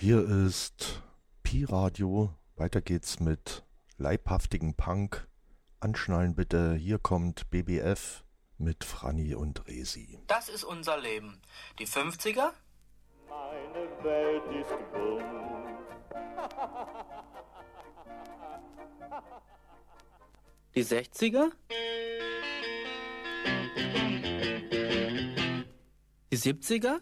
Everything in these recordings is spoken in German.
Hier ist Pi Radio. Weiter geht's mit leibhaftigen Punk. Anschnallen bitte. Hier kommt BBF mit Franny und Resi. Das ist unser Leben. Die 50er? Meine Welt ist bunt. Die 60er? Die 70er?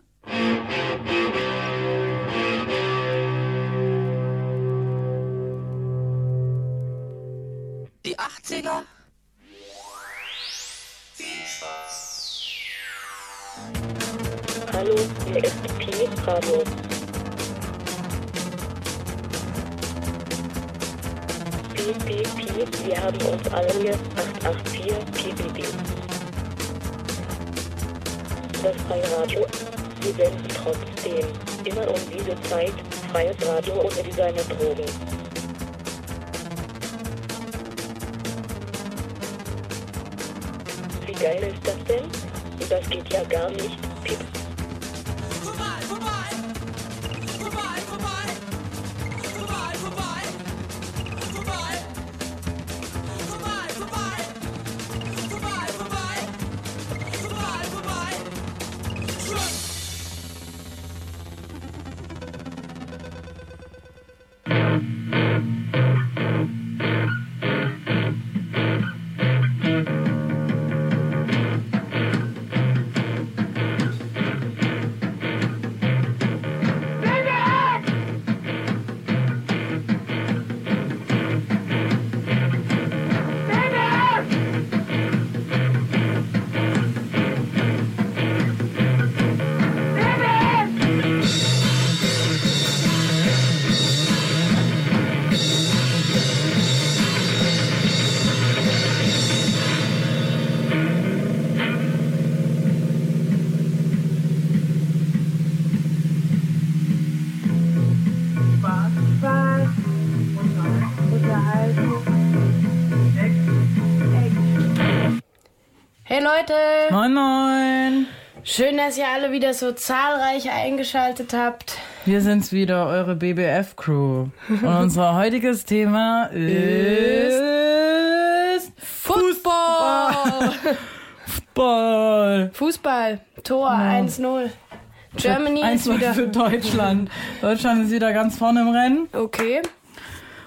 Die 80er? Hallo, hier ist Pi Radio. Pi, wir haben uns alle hier 884 Pi, Pi, Pi. Das freie Radio, wir senden trotzdem immer um diese Zeit freies Radio ohne Designer-Drogen. Wie geil ist das denn? Das geht ja gar nicht. Pip. Leute, Moin Moin! schön, dass ihr alle wieder so zahlreich eingeschaltet habt. Wir sind's wieder, eure BBF-Crew. Und unser heutiges Thema ist Fußball! Fußball. Fußball, Tor 1-0. Germany ist 1 wieder. für Deutschland. Deutschland ist wieder ganz vorne im Rennen. Okay.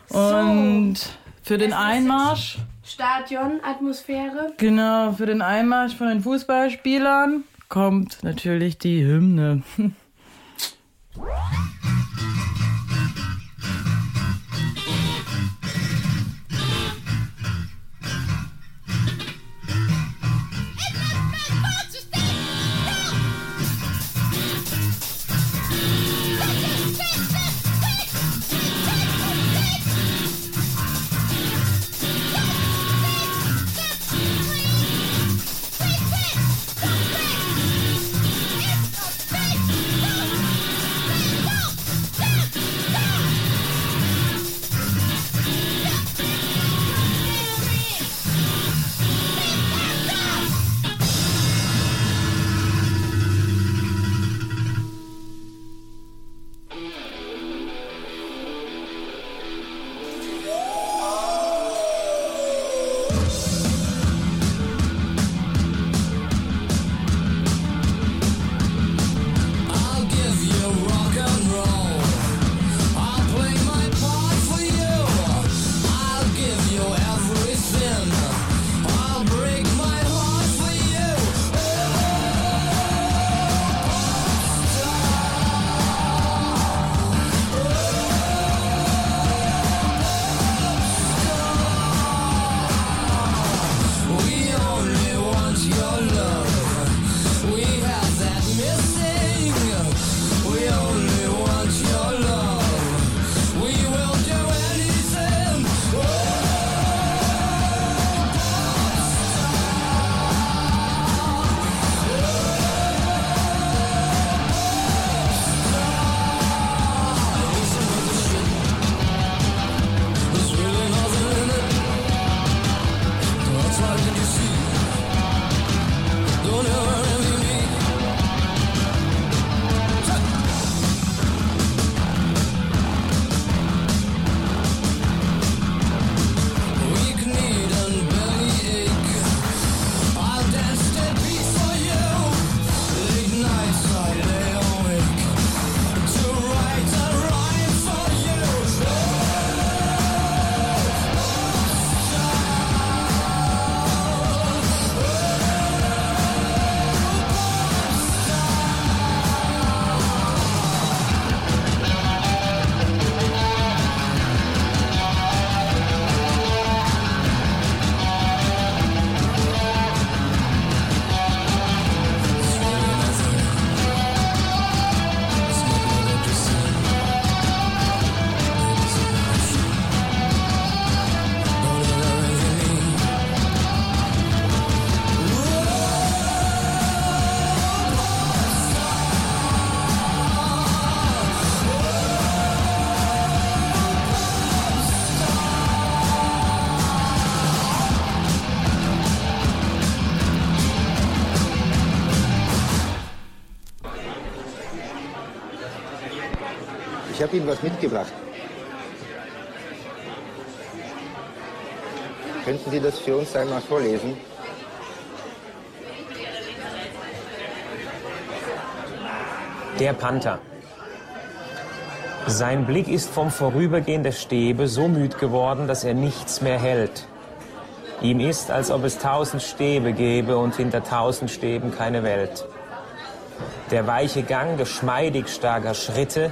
Und für den Einmarsch, Stadionatmosphäre. genau, für den Einmarsch von den Fußballspielern kommt natürlich die Hymne. habe Ihnen was mitgebracht. Könnten Sie das für uns einmal vorlesen? Der Panther. Sein Blick ist vom Vorübergehen der Stäbe so müd geworden, dass er nichts mehr hält. Ihm ist, als ob es tausend Stäbe gäbe und hinter tausend Stäben keine Welt. Der weiche Gang geschmeidig starker Schritte,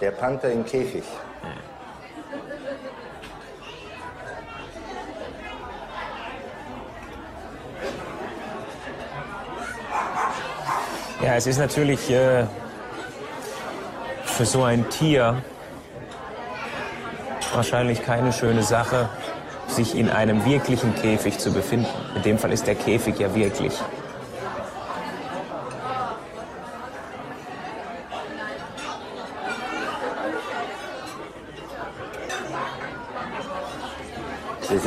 Der Panther im Käfig. Ja, es ist natürlich äh, für so ein Tier wahrscheinlich keine schöne Sache, sich in einem wirklichen Käfig zu befinden. In dem Fall ist der Käfig ja wirklich.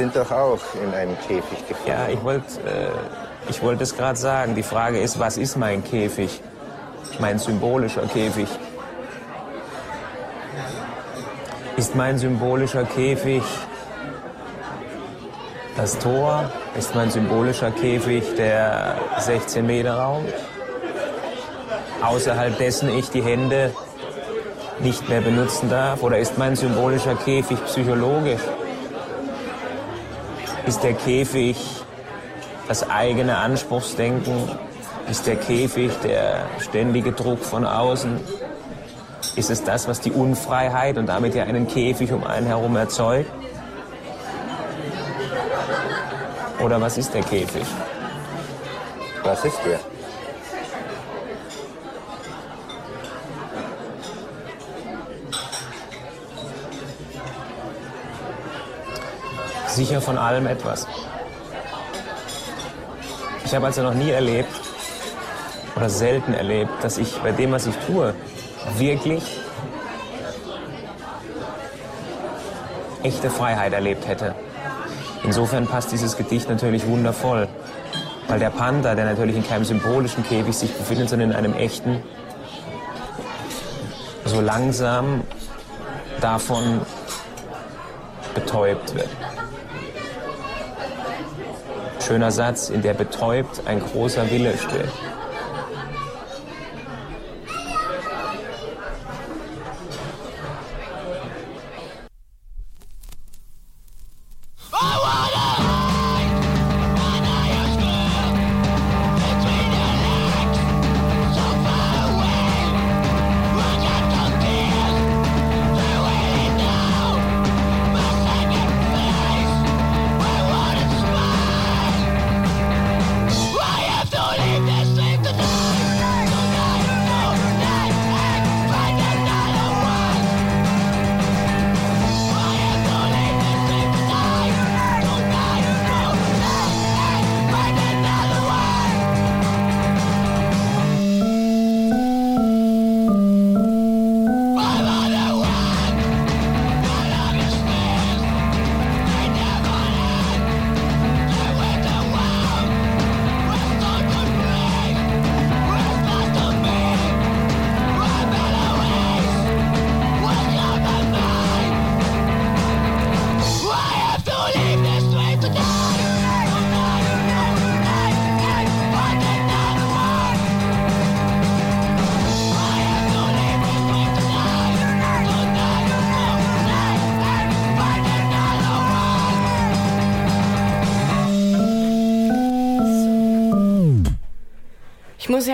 Sind doch auch in einem Käfig gefangen. Ja, ich wollte äh, wollt es gerade sagen. Die Frage ist, was ist mein Käfig? Mein symbolischer Käfig. Ist mein symbolischer Käfig das Tor? Ist mein symbolischer Käfig der 16 Meter Raum? Außerhalb dessen ich die Hände nicht mehr benutzen darf? Oder ist mein symbolischer Käfig psychologisch? Ist der Käfig das eigene Anspruchsdenken? Ist der Käfig der ständige Druck von außen? Ist es das, was die Unfreiheit und damit ja einen Käfig um einen herum erzeugt? Oder was ist der Käfig? Was ist der? Sicher von allem etwas. Ich habe also noch nie erlebt oder selten erlebt, dass ich bei dem, was ich tue, wirklich echte Freiheit erlebt hätte. Insofern passt dieses Gedicht natürlich wundervoll, weil der Panther, der natürlich in keinem symbolischen Käfig sich befindet, sondern in einem echten, so langsam davon betäubt wird. Schöner Satz, in der betäubt ein großer Wille steht.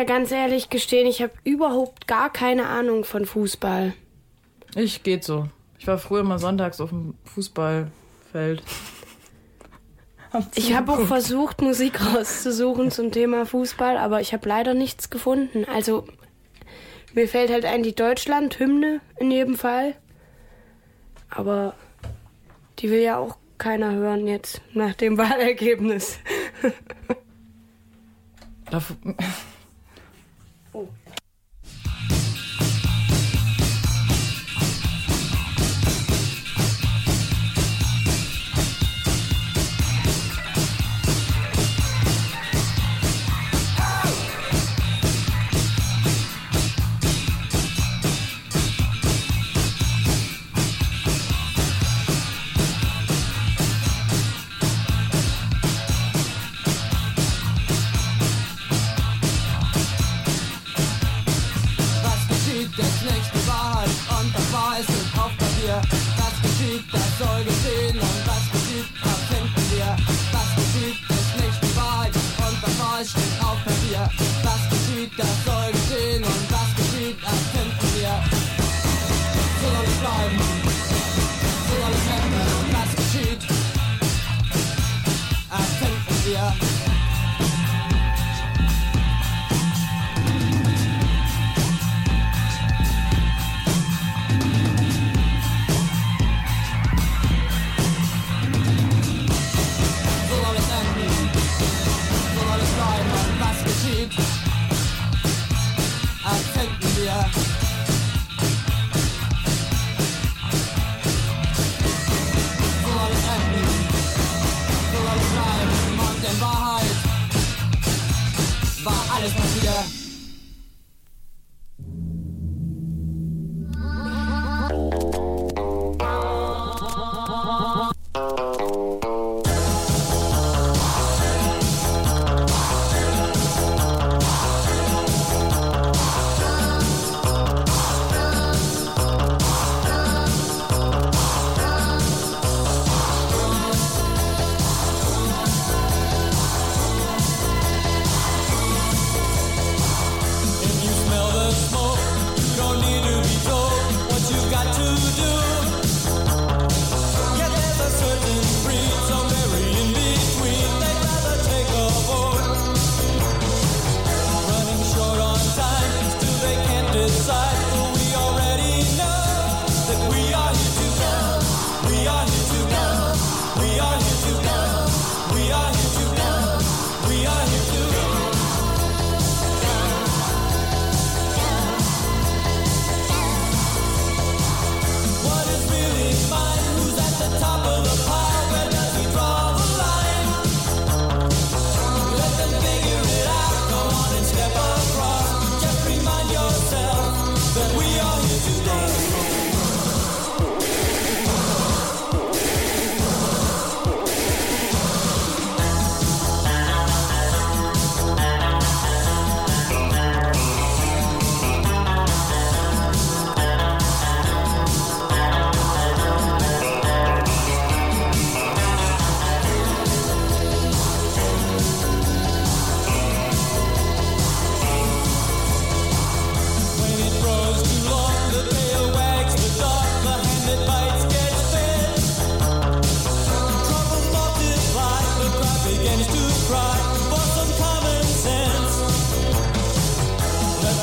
ganz ehrlich gestehen, ich habe überhaupt gar keine Ahnung von Fußball. Ich geht so. Ich war früher mal sonntags auf dem Fußballfeld. Ich habe auch versucht, Musik rauszusuchen zum Thema Fußball, aber ich habe leider nichts gefunden. Also mir fällt halt ein die Deutschland-Hymne in jedem Fall. Aber die will ja auch keiner hören jetzt nach dem Wahlergebnis. o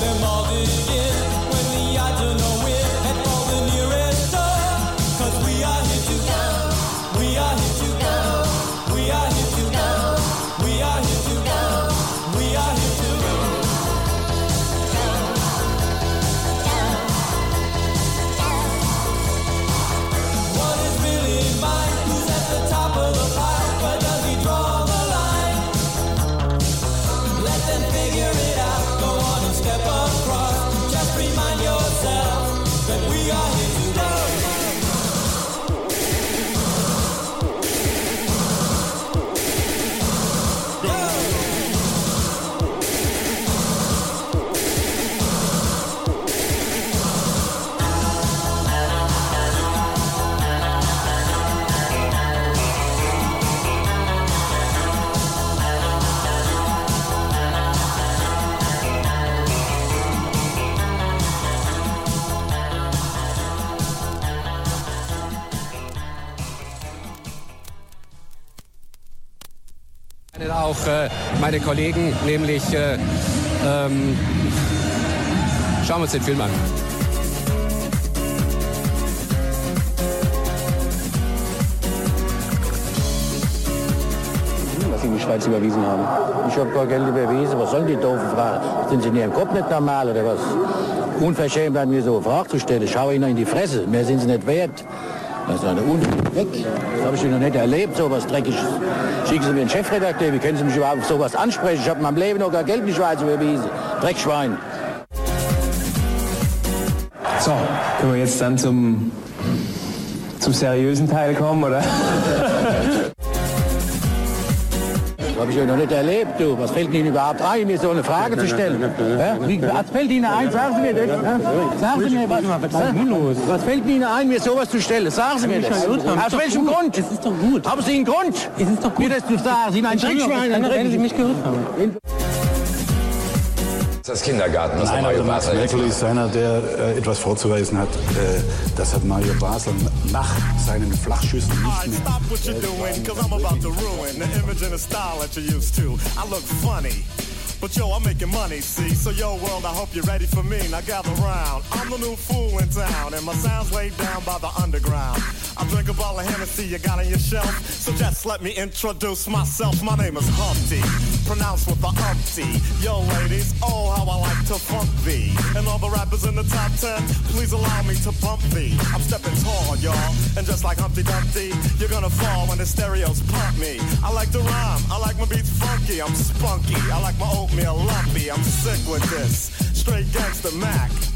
them all this shit. Meine Kollegen, nämlich äh, ähm, schauen wir uns den Film an. was in die Schweiz überwiesen haben. Ich habe kein Geld überwiesen. Was sollen die doofen Fragen? Sind Sie in Ihrem Kopf nicht normal oder was? Unverschämt an mir so eine Frage zu stellen. Schau Ihnen in die Fresse. Mehr sind Sie nicht wert. Das ist eine Un weg. Das habe ich noch nicht erlebt, so was Dreckiges. Schicken Sie mir einen Chefredakteur. Wie können Sie mich überhaupt auf sowas ansprechen? Ich habe in meinem Leben noch kein Geld in die Schweiz überwiesen. Dreckschwein. So, können wir jetzt dann zum, zum seriösen Teil kommen, oder? Das habe ich ja noch nicht erlebt, du. Was fällt Ihnen überhaupt ein, mir so eine Frage zu stellen? Ja? Wie, was fällt Ihnen ein? Sagen Sie mir das. Ja? Sagen Sie mir, was, was, was fällt Ihnen ein, mir sowas zu stellen? Sagen Sie mir das. Aus welchem Grund? Es ist doch gut. Haben Sie einen Grund? Es ist doch gut. Mir das zu sagen. Sie sind ein Dreckschwein. Wenn Sie mich gehört haben. Das Kindergarten, Nein, Mario aber Max Basler Merkel ist einer, der äh, etwas vorzuweisen hat. Äh, das hat Mario Basler nach seinen Flachschüssen nicht stop what you're doing, cause I'm about to ruin the image and the style that you're used to. I look funny. But yo, I'm making money, see? So yo, world, I hope you're ready for me. Now gather round. I'm the new fool in town, and my sound's laid down by the underground. I drink a bottle of Hennessy you got on your shelf. So just let me introduce myself. My name is Humpty, pronounced with the umpty. Yo, ladies, oh, how I like to funk thee. And all the rappers in the top ten, please allow me to bump thee. I'm stepping tall, y'all. And just like Humpty Dumpty, you're gonna fall when the stereos pump me. I like to rhyme, I like my beats funky, I'm spunky. I like my oatmeal lumpy, I'm sick with this. Straight gangster Mac.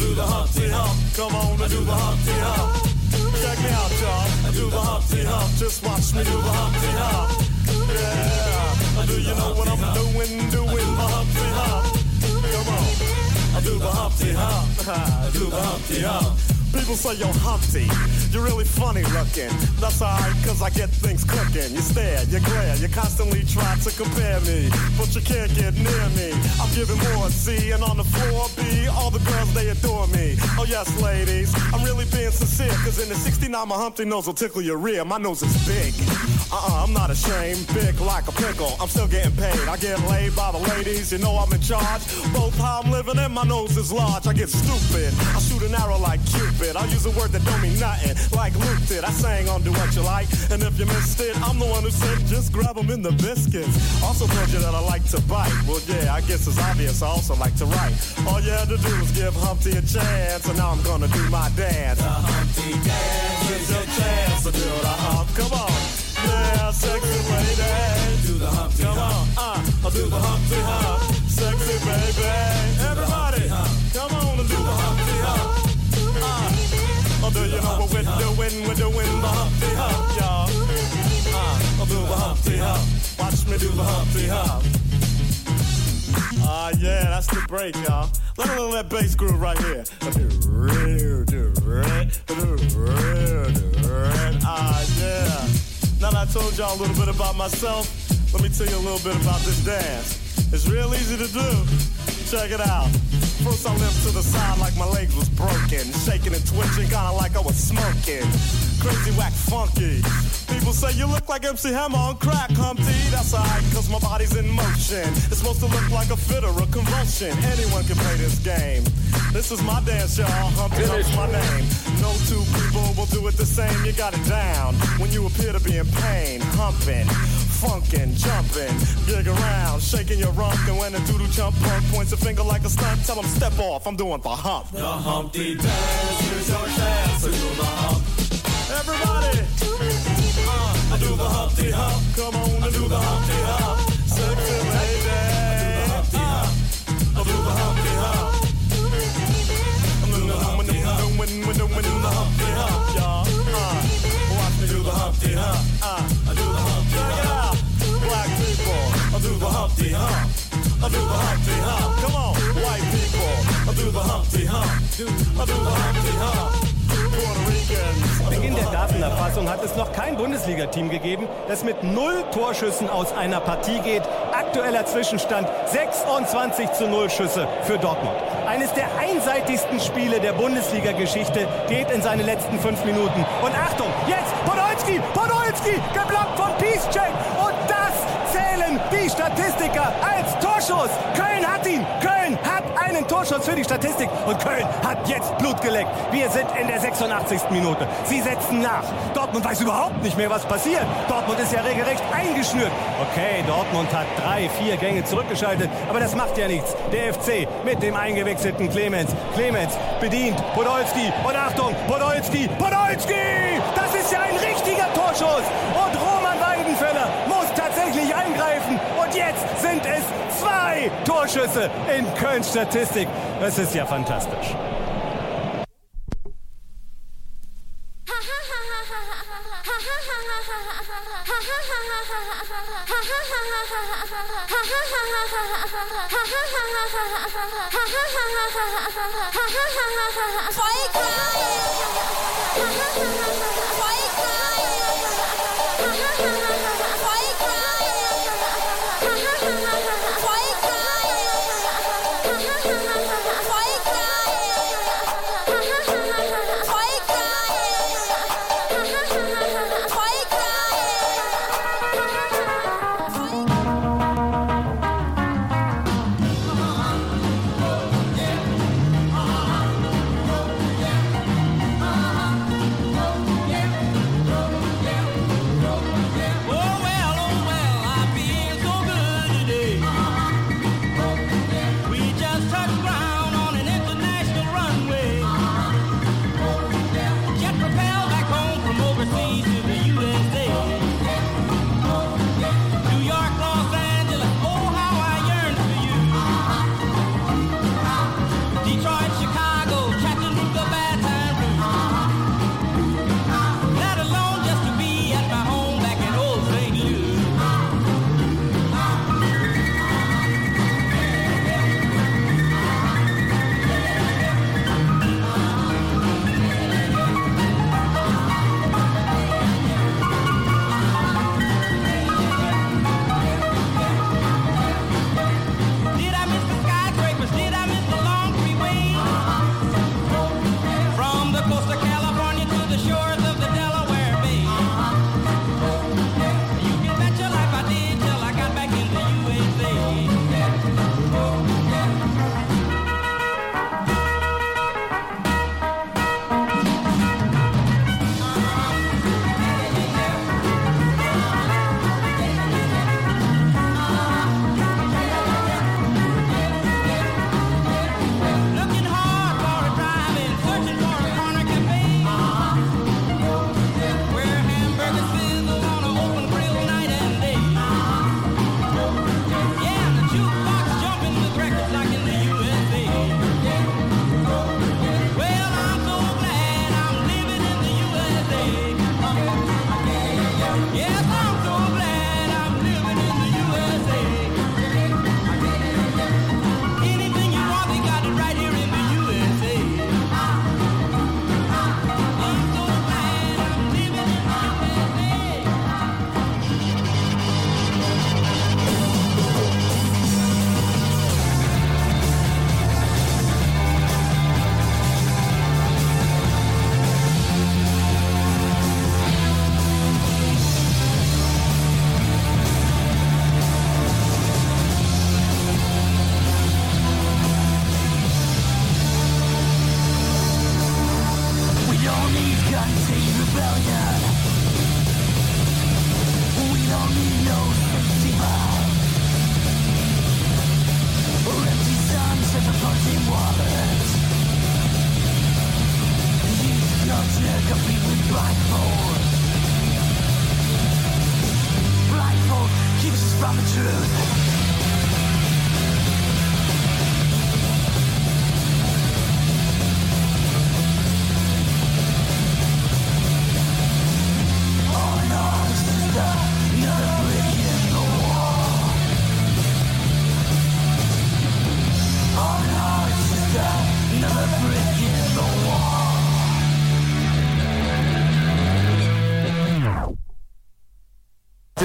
Do the Humpty Hump. Come on and do the Humpty Hump. Check me out, y'all. I do the Humpty Hump. Just watch me do the Humpty Hump. Yeah. Do you know what I'm doing? Doing the Humpty Hump. Come on. I do the Humpty Hump. I do the Humpty Hump. People say you're Humpty, you're really funny looking. That's alright, cause I get things cooking. You stare, you glare, you constantly try to compare me, but you can't get near me. I'm giving more C, and on the floor B, all the girls they adore me. Oh yes, ladies, I'm really being sincere, cause in the 69 my Humpty nose will tickle your rear. My nose is big. Uh-uh, I'm not ashamed, big like a pickle. I'm still getting paid. I get laid by the ladies, you know I'm in charge. Both how I'm living and my nose is large. I get stupid. I shoot an arrow like Cupid. I'll use a word that don't mean nothing, like Luke did. I sang on Do What You Like, and if you missed it, I'm the one who said just grab 'em in the biscuits. Also told you that I like to bite. Well, yeah, I guess it's obvious. I also like to write. All you had to do was give Humpty a chance, and now I'm gonna do my dance. The Humpty dance is your chance to do the hump. Come on. Yeah, sexy lady. Do the Humpty Come on, uh, I'll do the Humpty Hump. Sexy baby. Everybody, come on and do the Humpty Hump. Do you know what we're doing? We're doing the Humpty Hump, y'all. Uh, I'll do the Humpty Hump. Watch me do the Humpty Hump. Ah, yeah, that's the break, y'all. Let me little that bass groove right here. Ah, yeah. Now that I told y'all a little bit about myself, let me tell you a little bit about this dance. It's real easy to do. Check it out. First I limped to the side like my legs was broken. Shaking and twitching, kinda like I was smoking. Crazy, whack, funky. People say you look like MC Hammer on crack, Humpty. That's alright, cause my body's in motion. It's supposed to look like a fit or a convulsion. Anyone can play this game. This is my dance, y'all. Humpty Hump's my name. No two people will do it the same. You got it down. When you appear to be in pain, humping, funkin', jumpin', gig around, shaking your rump. And when a doodle jump punk points a finger like a stunt, tell him step off. I'm doing the hump. The Humpty dance is your chance to do the hump. Everybody, uh, I do the Humpty Hump. Come on do the Humpty Hump. Sexy. Uh, I do the Humpty Hump. I'm doing the Humpty Hump. When, when, when, when, the Humpty Hump, y'all. Uh, watch me do the Humpty Hump. Uh, I do the Humpty Hump. It out. Black people, I do the the Humpty Hump. Come on, white people, I do the Humpty Hump. I do the Humpty Hump. Beginn the der Datenerfassung hat es noch kein Bundesliga-Team gegeben, das mit null Torschüssen aus einer Partie geht. Aktueller Zwischenstand 26 zu 0 Schüsse für Dortmund. Eines der einseitigsten Spiele der Bundesliga-Geschichte geht in seine letzten fünf Minuten. Und Achtung, jetzt Podolski, Podolski, geblockt von Piszczek. Die Statistiker als Torschuss. Köln hat ihn. Köln hat einen Torschuss für die Statistik. Und Köln hat jetzt Blut geleckt. Wir sind in der 86. Minute. Sie setzen nach. Dortmund weiß überhaupt nicht mehr, was passiert. Dortmund ist ja regelrecht eingeschnürt. Okay, Dortmund hat drei, vier Gänge zurückgeschaltet. Aber das macht ja nichts. Der FC mit dem eingewechselten Clemens. Clemens bedient Podolski. Und Achtung, Podolski, Podolski! Das ist ja ein richtiger Torschuss. Und sind es zwei Torschüsse in Köln Statistik. Es ist ja fantastisch. Vollgas!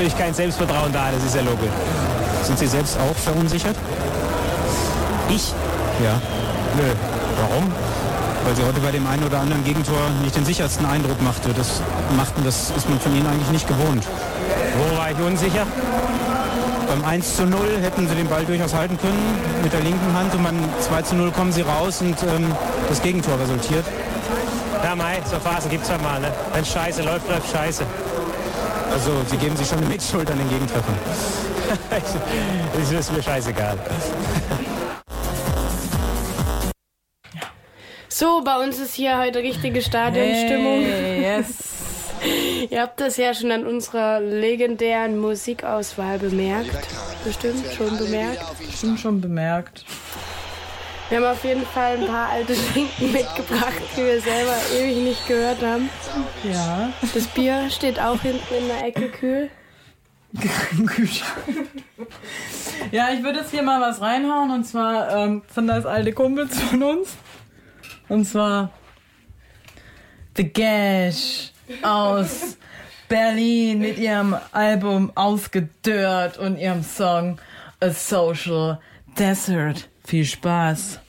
Natürlich kein Selbstvertrauen da, das ist ja logisch. Sind Sie selbst auch verunsichert? Ich? Ja. Nö. Warum? Weil Sie heute bei dem einen oder anderen Gegentor nicht den sichersten Eindruck machte. Das machten, das ist man von Ihnen eigentlich nicht gewohnt. Wo war ich unsicher? Beim 1 zu 0 hätten Sie den Ball durchaus halten können mit der linken Hand und beim 2 zu 0 kommen Sie raus und ähm, das Gegentor resultiert. Ja, Mai, so Phasen gibt's halt mal, ne? Wenn scheiße läuft, läuft scheiße. Also Sie geben sich schon eine Mitschuld an den Gegentreffern. das ist mir scheißegal. So, bei uns ist hier heute richtige Stadionstimmung. Hey, yes. Ihr habt das ja schon an unserer legendären Musikauswahl bemerkt. Bestimmt schon bemerkt. Bestimmt schon bemerkt. Wir haben auf jeden Fall ein paar alte Schinken mitgebracht, die wir selber ewig nicht gehört haben. Ja. Das Bier steht auch hinten in der Ecke kühl. Im Kühlschrank. Ja, ich würde jetzt hier mal was reinhauen und zwar ähm, sind das alte Kumpels von uns. Und zwar The Gash aus Berlin mit ihrem Album Ausgedörrt und ihrem Song A Social Desert. Viel Spaß.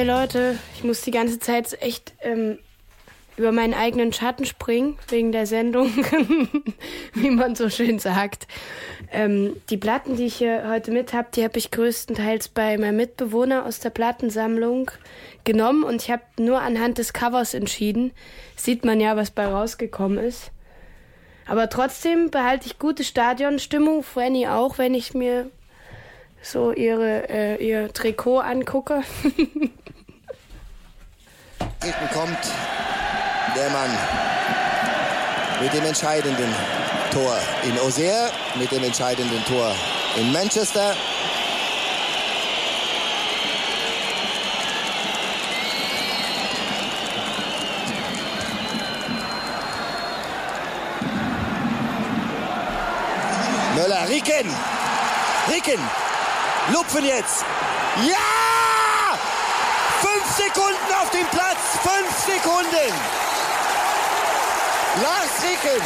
Hey Leute, ich muss die ganze Zeit echt ähm, über meinen eigenen Schatten springen, wegen der Sendung, wie man so schön sagt. Ähm, die Platten, die ich hier heute mit habe, die habe ich größtenteils bei meinem Mitbewohner aus der Plattensammlung genommen und ich habe nur anhand des Covers entschieden. Sieht man ja, was bei rausgekommen ist. Aber trotzdem behalte ich gute Stadionstimmung, Franny auch, wenn ich mir so ihre, äh, ihr Trikot angucke. Hinten kommt der Mann mit dem entscheidenden Tor in Auxerre, mit dem entscheidenden Tor in Manchester. Möller, Ricken! Ricken! Lupfen jetzt! Ja! Fünf Sekunden auf dem Platz! Fünf Sekunden! Lars Ricken!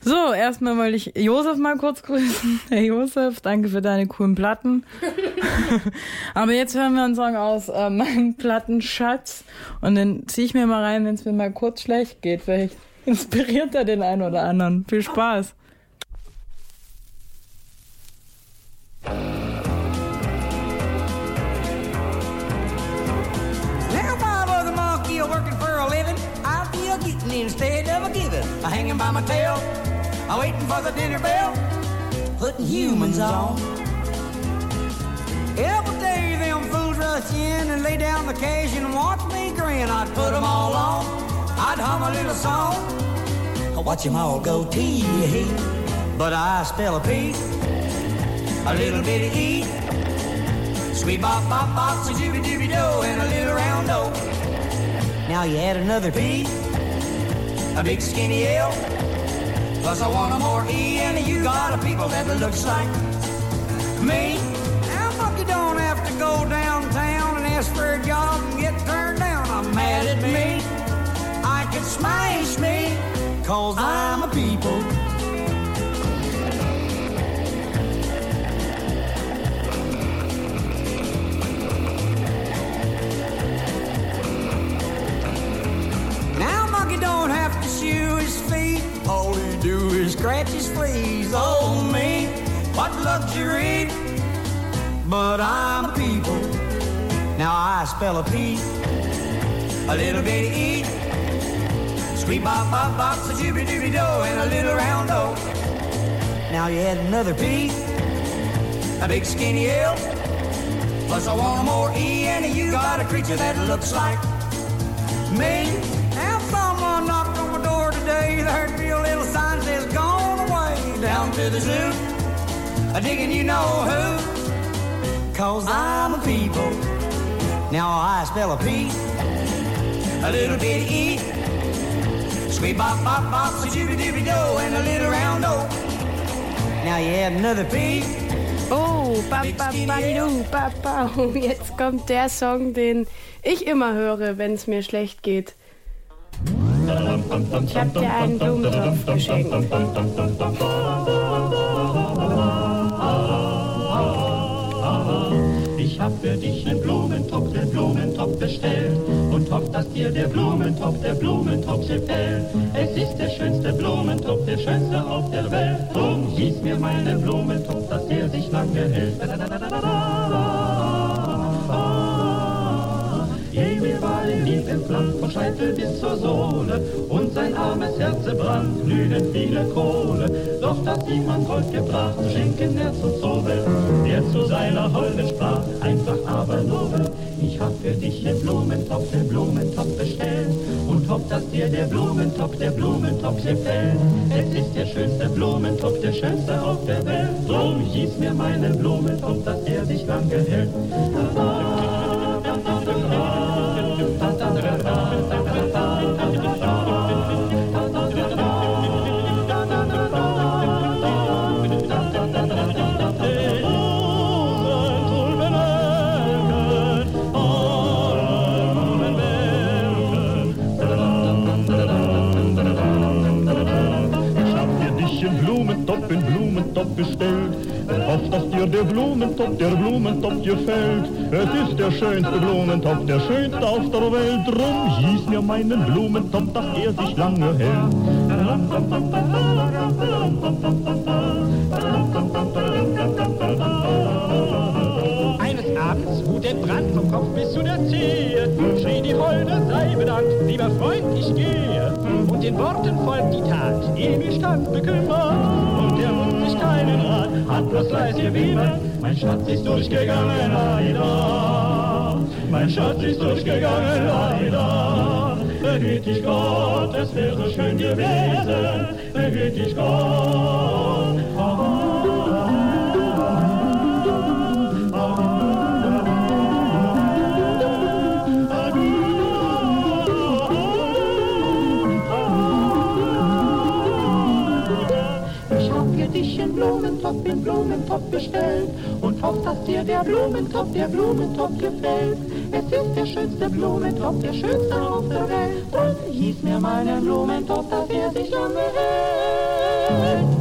So, erstmal wollte ich Josef mal kurz grüßen. Hey Josef, danke für deine coolen Platten. Aber jetzt hören wir einen Song aus äh, meinem Plattenschatz und den ziehe ich mir mal rein, wenn es mir mal kurz schlecht geht. Vielleicht inspiriert er den einen oder anderen. Viel Spaß. I instead of a giving. A hanging by my tail, a waiting for the dinner bell, putting humans on. Every day them fools rush in and lay down the cash and watch me grin. I'd put 'em all on, I'd hum a little song. Watch 'em all go tee hee. But I spell a P, a little bit of E. Sweet bop bop bop, so dooby dooby do, and a little round O. Now you add another P, a big skinny L. Plus I want a more E, and you got a people that looks like me. Now fuck you don't have to go downtown and ask for a job and get turned down. I'm mad at me. Could smash me, cause I'm a people. Now monkey don't have to shoe his feet. All he do is scratch his fleas. Oh me, what luxury. But I'm a people. Now I spell a P, a little bit of E. Sweet bop bop bop, so dooby dooby do, and a little round O. Now you add another P, a big skinny L. Plus I want more E, and you got a creature that looks like me. Now someone knocked on my door today. There'd be a little sign says gone away down to the zoo. A digging you know who. Cause I'm a people. Now I spell a P, a little bit E. Sweet bop bop bop, so dooby dooby do, and a little round O. Now you add another P. Oh, Papa, Balidu, Papa. Jetzt kommt der Song, den ich immer höre, wenn es mir schlecht geht. Ich hab dir einen Blumentopf geschenkt. für dich einen Blumentopf, den Blumentopf bestellt und hoff, dass dir der Blumentopf, der Blumentopf gefällt. Es ist der schönste Blumentopf, der schönste auf der Welt. Drum hieß mir meine Blumentopf, dass der sich lange hält. Je, ins Land, von Scheitel bis zur Sohle, und sein armes Herz brannt, glühend viele Kohle. Doch dass jemand Gold gebracht, schenken Herz und Zobel, der zu seiner Holde sprach, einfach aber nobel. Ich hab für dich den Blumentopf, den Blumentopf bestellt, und hoff, dass dir der Blumentopf, der Blumentopf gefällt. Es ist der schönste Blumentopf, der schönste auf der Welt, drum hieß mir meinen Blumentopf, dass er sich lange hält. Blumentopf gestellt und hofft, dass dir der Blumentopf, der Blumentopf gefällt. Es ist der schönste Blumentopf, der schönste auf der Welt. Drum hieß mir meinen Blumentopf, dass er sich lange hält. Eines Abends, wo der Brand vom Kopf bis zu der Zehe, schrie die Holde, sei bedankt, lieber Freund, ich gehe. Und den Worten folgt die Tat, Emil stand bekümmert, hat bloß leis gewimmert, mein Schatz ist durchgegangen, leider. Mein Schatz ist durchgegangen, leider. Behüt dich Gott, es wäre schön gewesen, behüt dich Gott. Ich Blumentopf in Blumentopf bestellt und hoffe, dass dir der Blumentopf, der Blumentopf gefällt. Es ist der schönste Blumentopf, der schönste auf der Welt. Und hieß mir meinen Blumentopf, dass er sich lange hält.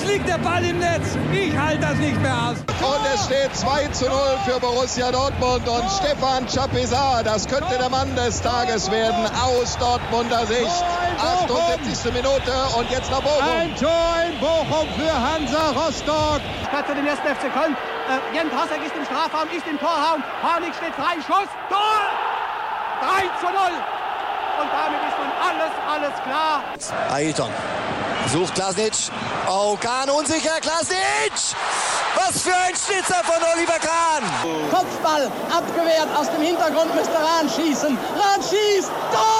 Jetzt liegt der Ball im Netz! Ich halte das nicht mehr aus! Und es steht 2 zu 0 für Borussia Dortmund und Stefan Chapizar, das könnte der Mann des Tages werden aus Dortmunder Sicht. 78. Minute und jetzt nach Bochum. Ein Tor in Bochum für Hansa Rostock. Platz für den ersten FC Köln. Äh, Jens Hasek ist im Strafraum, ist im Torraum. Harnik steht frei, Schuss, Tor! 3 zu 0. Und damit ist nun alles, alles klar. Ailton sucht Klasnic. Oh, Kahn unsicher. Klasnic! Was für ein Schnitzer von Oliver Kahn! Kopfball abgewehrt aus dem Hintergrund müsste Rahn schießen. Rahn schießt. Tor!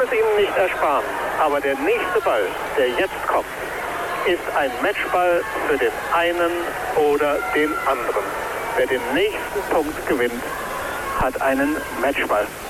kann es Ihnen nicht ersparen, aber der nächste Ball, der jetzt kommt, ist ein Matchball für den einen oder den anderen. Wer den nächsten Punkt gewinnt, hat einen Matchball. Matchball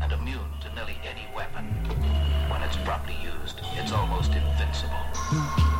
and immune to nearly any weapon. When it's properly used, it's almost invincible.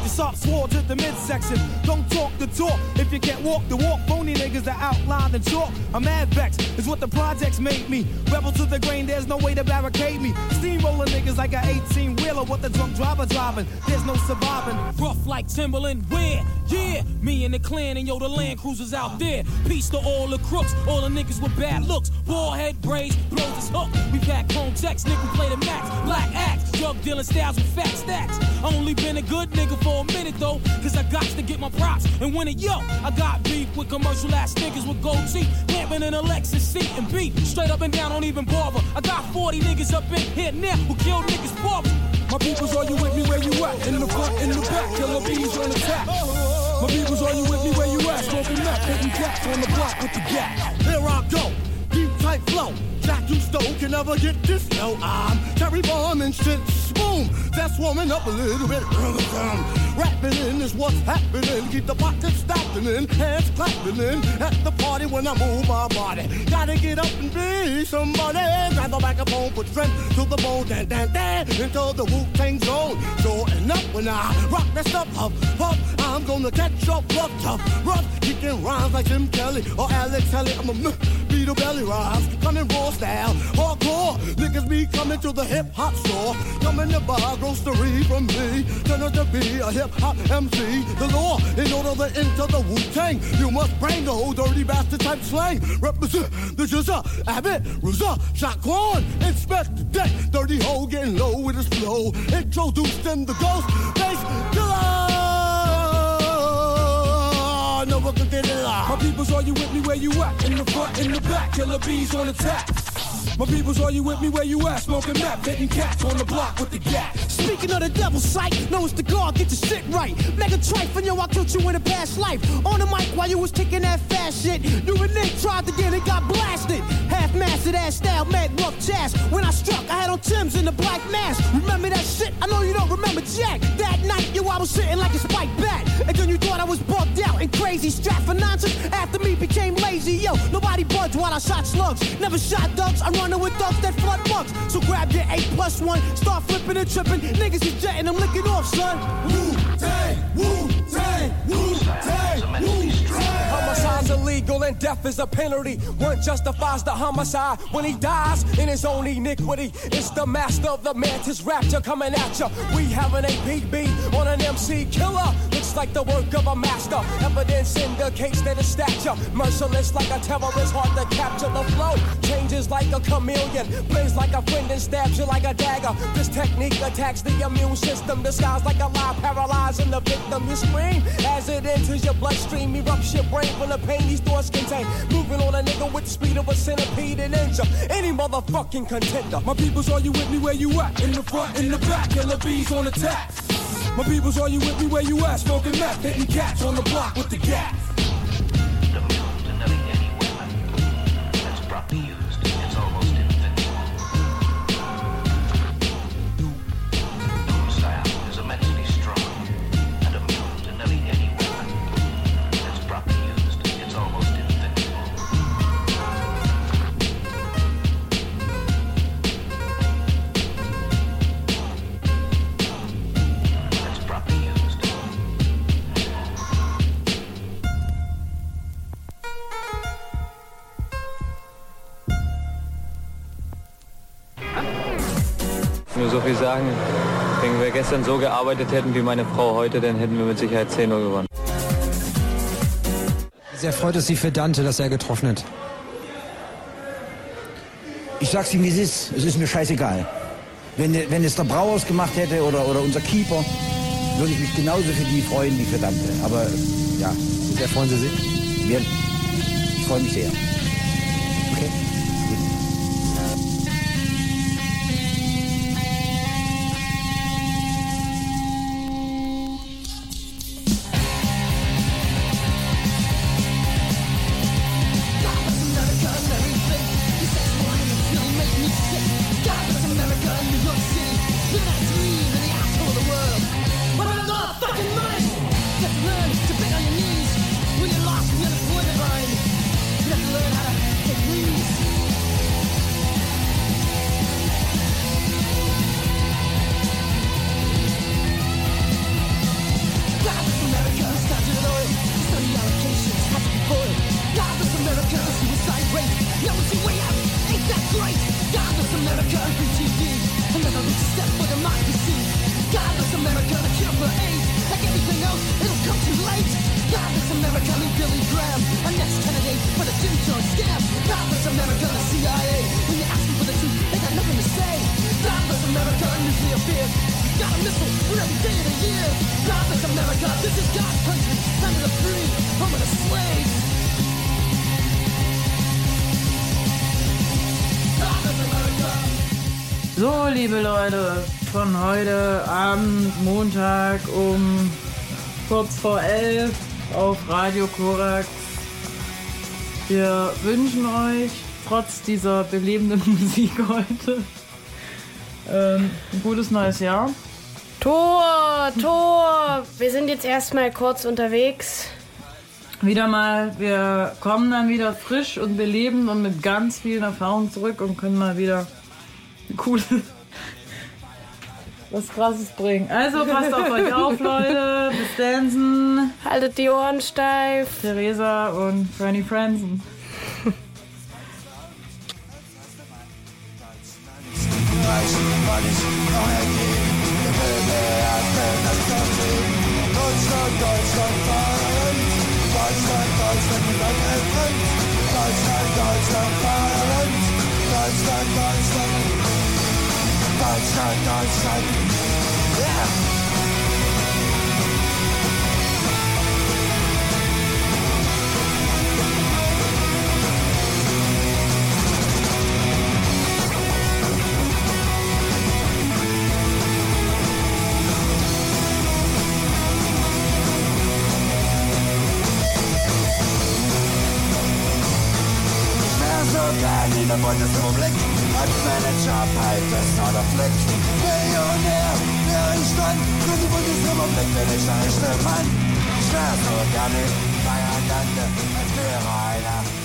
your soft sword to the midsection. Don't talk the talk if you can't walk the walk. Phony niggas are outlined and chalk. I'm mad vexed, is what the projects made me. Rebel to the grain, there's no way to barricade me. Steamroller niggas like an 18 wheeler with the drunk driver driving. There's no surviving. Rough like Timberland, where? Yeah, me and the clan and yo, the Land Cruisers out there. Peace to all the crooks, all the niggas with bad looks. Ball head braids, blows his hook. We pack chrome checks, nigga, play the max. Black axe, drug dealing styles with fat stacks. Only been a good nigga for a minute though, cause I got to get my props and win it. Yo, I got beef with commercial ass niggas with gold teeth, lamping in a Lexus seat and beat. Straight up and down, don't even bother. I got 40 niggas up in here now who kill niggas bother. My peoples, are you with me where you at? In the front, in the back, killer bees on the attack. My peoples, are you with me where you at? Smoking up, hitting cats on the block with the gap. Here I go, deep tight flow. Jack you stole can never get this low. I'm Terry Bomb and shit. Boom, that's warming up a little bit. Rapping in is what's happening. Keep the pockets stopping in, hands clapping in. At the party when I move my body. Gotta get up and be somebody. Grab the microphone, put strength to the bone. Dan, dan, dan, into the Wu Tang zone. Showing up when I rock that stuff up, up. I'm gonna catch up, rough, tough, rough. Kicking rhymes like Jim Kelly or Alex Kelly. I'm a beat a belly rise. Coming raw style. Hardcore, niggas be coming to the hip hop store. Coming to buy grocery from me. Turn out to be a hip hop MC. The law, in order to enter the Wu Tang, you must bring the whole dirty bastard type slang. Represent the Jizza, Abbott, Ruza, Shaquan, Inspect the deck. Dirty hole getting low with his flow. Introduced in the ghost bass killer. My peoples, are you with me where you at? In the front, in the back, killer bees on attack. My peoples, are you with me where you at? Smoking meth, hitting cats on the block with the gat. Speaking of the devil's sight, know it's the guard, get your shit right. Mega trife, and yo, I killed you in a past life. On the mic while you was kicking that fast shit. You and Nick tried to get it, got blasted. Half mastered ass style, mad rough jazz. When I struck, I had on Tim's in the black mask. Remember that shit? I know you don't remember Jack. That night, yo, I was sitting like a spiked bat. And then you thought I was bugged out and crazy. Strapped for nonsense after me became lazy. Yo, nobody budged while I shot slugs. Never shot ducks, I'm running with ducks that flood bucks. So grab your 8 plus 1, start flipping and tripping. Niggas is jetting, I'm licking off, son. Wu Tang, Wu illegal and death is a penalty. One justifies the homicide when he dies in his own iniquity. It's the master of the mantis rapture coming at ya. We have an APB on an MC killer. Looks like the work of a master. Evidence indicates that his stature merciless like a terrorist, hard to capture the flow. Changes like a chameleon, plays like a friend and stabs you like a dagger. This technique attacks the immune system, disguised like a lie, paralyzing the victim. You scream as it enters your bloodstream, erupts your brain from the pain these thoughts contain. Moving on a nigga with the speed of a centipede and injure any motherfucking contender. My peoples, are you with me where you at? In the front, in the back, killer bees on attack. My peoples, are you with me where you at? Smoking meth, hitting cats on the block with the gas. Sagen. Wenn wir gestern so gearbeitet hätten wie meine Frau heute, dann hätten wir mit Sicherheit 10-0 gewonnen. Sehr freut es sich für Dante, dass er getroffen hat. Ich sag's ihm, wie es ist. Es ist mir scheißegal. Wenn, wenn es der Brauers gemacht hätte oder, oder unser Keeper, würde ich mich genauso für die freuen wie für Dante. Aber ja. Sehr freuen Sie sich? Wir, ich freue mich sehr. So, liebe Leute, von heute Abend, Montag um kurz vor elf auf Radio Korax. Wir wünschen euch trotz dieser belebenden Musik heute ähm, ein gutes neues Jahr. Tor, Tor! Wir sind jetzt erstmal kurz unterwegs. Wieder mal, wir kommen dann wieder frisch und beleben und mit ganz vielen Erfahrungen zurück und können mal wieder cool was krasses bringen. Also passt auf euch auf, Leute. Bis Dansen. Haltet die Ohren steif. Theresa und Franny Franzen. Deutschland, Deutschland. Deutschland, Deutschland, Deutschland, Deutschland, Deutschland, Deutschland, Deutschland, Deutschland, Deutschland, Yeah. Der Bundesrepublik als Manager bei das Norderfleck. Millionär, der ich stand für die Bundesrepublik bin ich der erste Mann. Ich wär so gerne Feierlande, als wäre einer